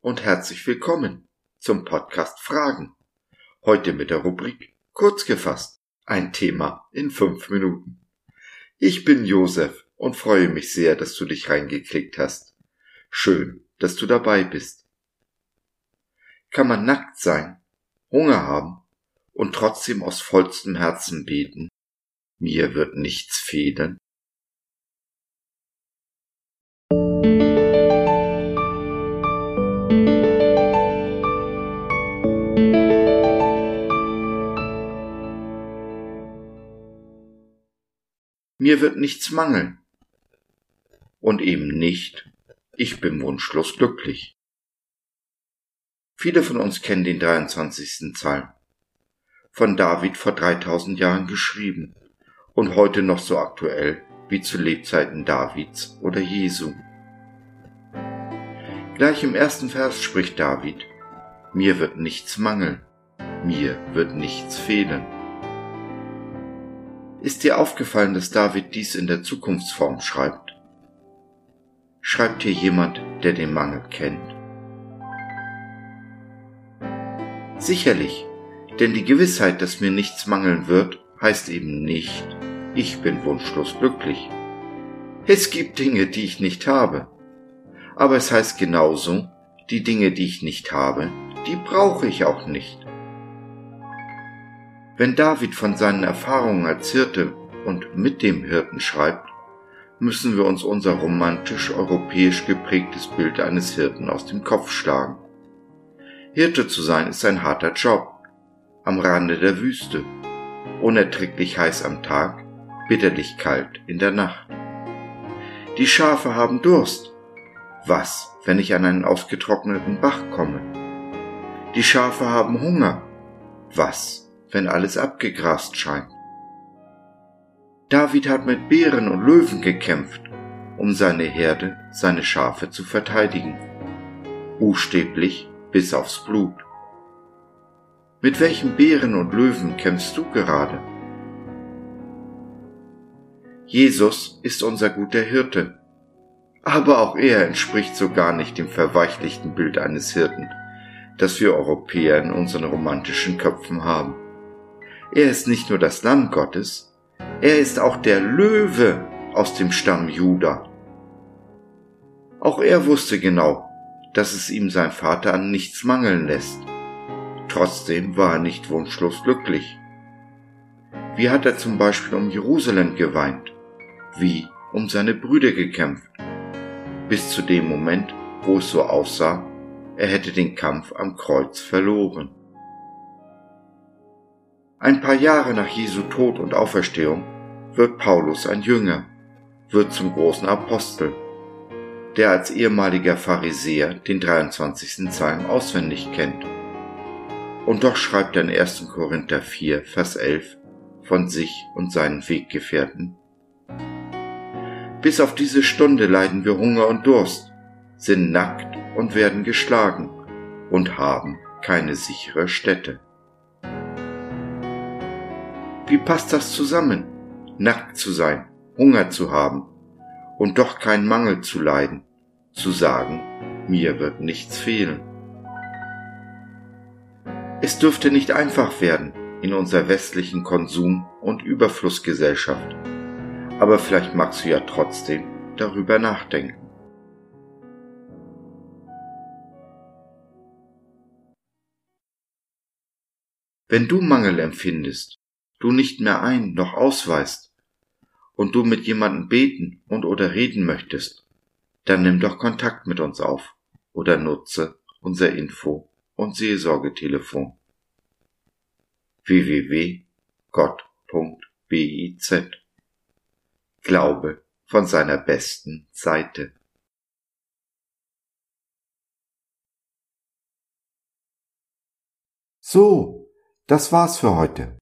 und herzlich willkommen zum Podcast Fragen. Heute mit der Rubrik Kurz gefasst. Ein Thema in fünf Minuten. Ich bin Josef und freue mich sehr, dass du dich reingeklickt hast. Schön, dass du dabei bist. Kann man nackt sein, Hunger haben und trotzdem aus vollstem Herzen beten? Mir wird nichts fehlen. Mir wird nichts mangeln. Und eben nicht, ich bin wunschlos glücklich. Viele von uns kennen den 23. Psalm. Von David vor 3000 Jahren geschrieben und heute noch so aktuell wie zu Lebzeiten Davids oder Jesu. Gleich im ersten Vers spricht David, mir wird nichts mangeln, mir wird nichts fehlen. Ist dir aufgefallen, dass David dies in der Zukunftsform schreibt? Schreibt hier jemand, der den Mangel kennt? Sicherlich, denn die Gewissheit, dass mir nichts mangeln wird, heißt eben nicht, ich bin wunschlos glücklich. Es gibt Dinge, die ich nicht habe. Aber es heißt genauso, die Dinge, die ich nicht habe, die brauche ich auch nicht. Wenn David von seinen Erfahrungen als Hirte und mit dem Hirten schreibt, müssen wir uns unser romantisch-europäisch geprägtes Bild eines Hirten aus dem Kopf schlagen. Hirte zu sein ist ein harter Job, am Rande der Wüste, unerträglich heiß am Tag, bitterlich kalt in der Nacht. Die Schafe haben Durst. Was, wenn ich an einen ausgetrockneten Bach komme? Die Schafe haben Hunger. Was, wenn alles abgegrast scheint. David hat mit Bären und Löwen gekämpft, um seine Herde, seine Schafe zu verteidigen. Buchstäblich bis aufs Blut. Mit welchen Bären und Löwen kämpfst du gerade? Jesus ist unser guter Hirte, aber auch er entspricht so gar nicht dem verweichlichten Bild eines Hirten, das wir Europäer in unseren romantischen Köpfen haben. Er ist nicht nur das Lamm Gottes, er ist auch der Löwe aus dem Stamm Juda. Auch er wusste genau, dass es ihm sein Vater an nichts mangeln lässt. Trotzdem war er nicht wunschlos glücklich. Wie hat er zum Beispiel um Jerusalem geweint? Wie um seine Brüder gekämpft? Bis zu dem Moment, wo es so aussah, er hätte den Kampf am Kreuz verloren. Ein paar Jahre nach Jesu Tod und Auferstehung wird Paulus ein Jünger, wird zum großen Apostel, der als ehemaliger Pharisäer den 23. Psalm auswendig kennt. Und doch schreibt er in 1. Korinther 4, Vers 11 von sich und seinen Weggefährten. Bis auf diese Stunde leiden wir Hunger und Durst, sind nackt und werden geschlagen und haben keine sichere Stätte. Wie passt das zusammen? Nackt zu sein, Hunger zu haben und doch keinen Mangel zu leiden, zu sagen, mir wird nichts fehlen. Es dürfte nicht einfach werden in unserer westlichen Konsum- und Überflussgesellschaft, aber vielleicht magst du ja trotzdem darüber nachdenken. Wenn du Mangel empfindest, du nicht mehr ein noch ausweist und du mit jemandem beten und oder reden möchtest, dann nimm doch Kontakt mit uns auf oder nutze unser Info- und Seelsorgetelefon www.gott.biz Glaube von seiner besten Seite. So, das war's für heute.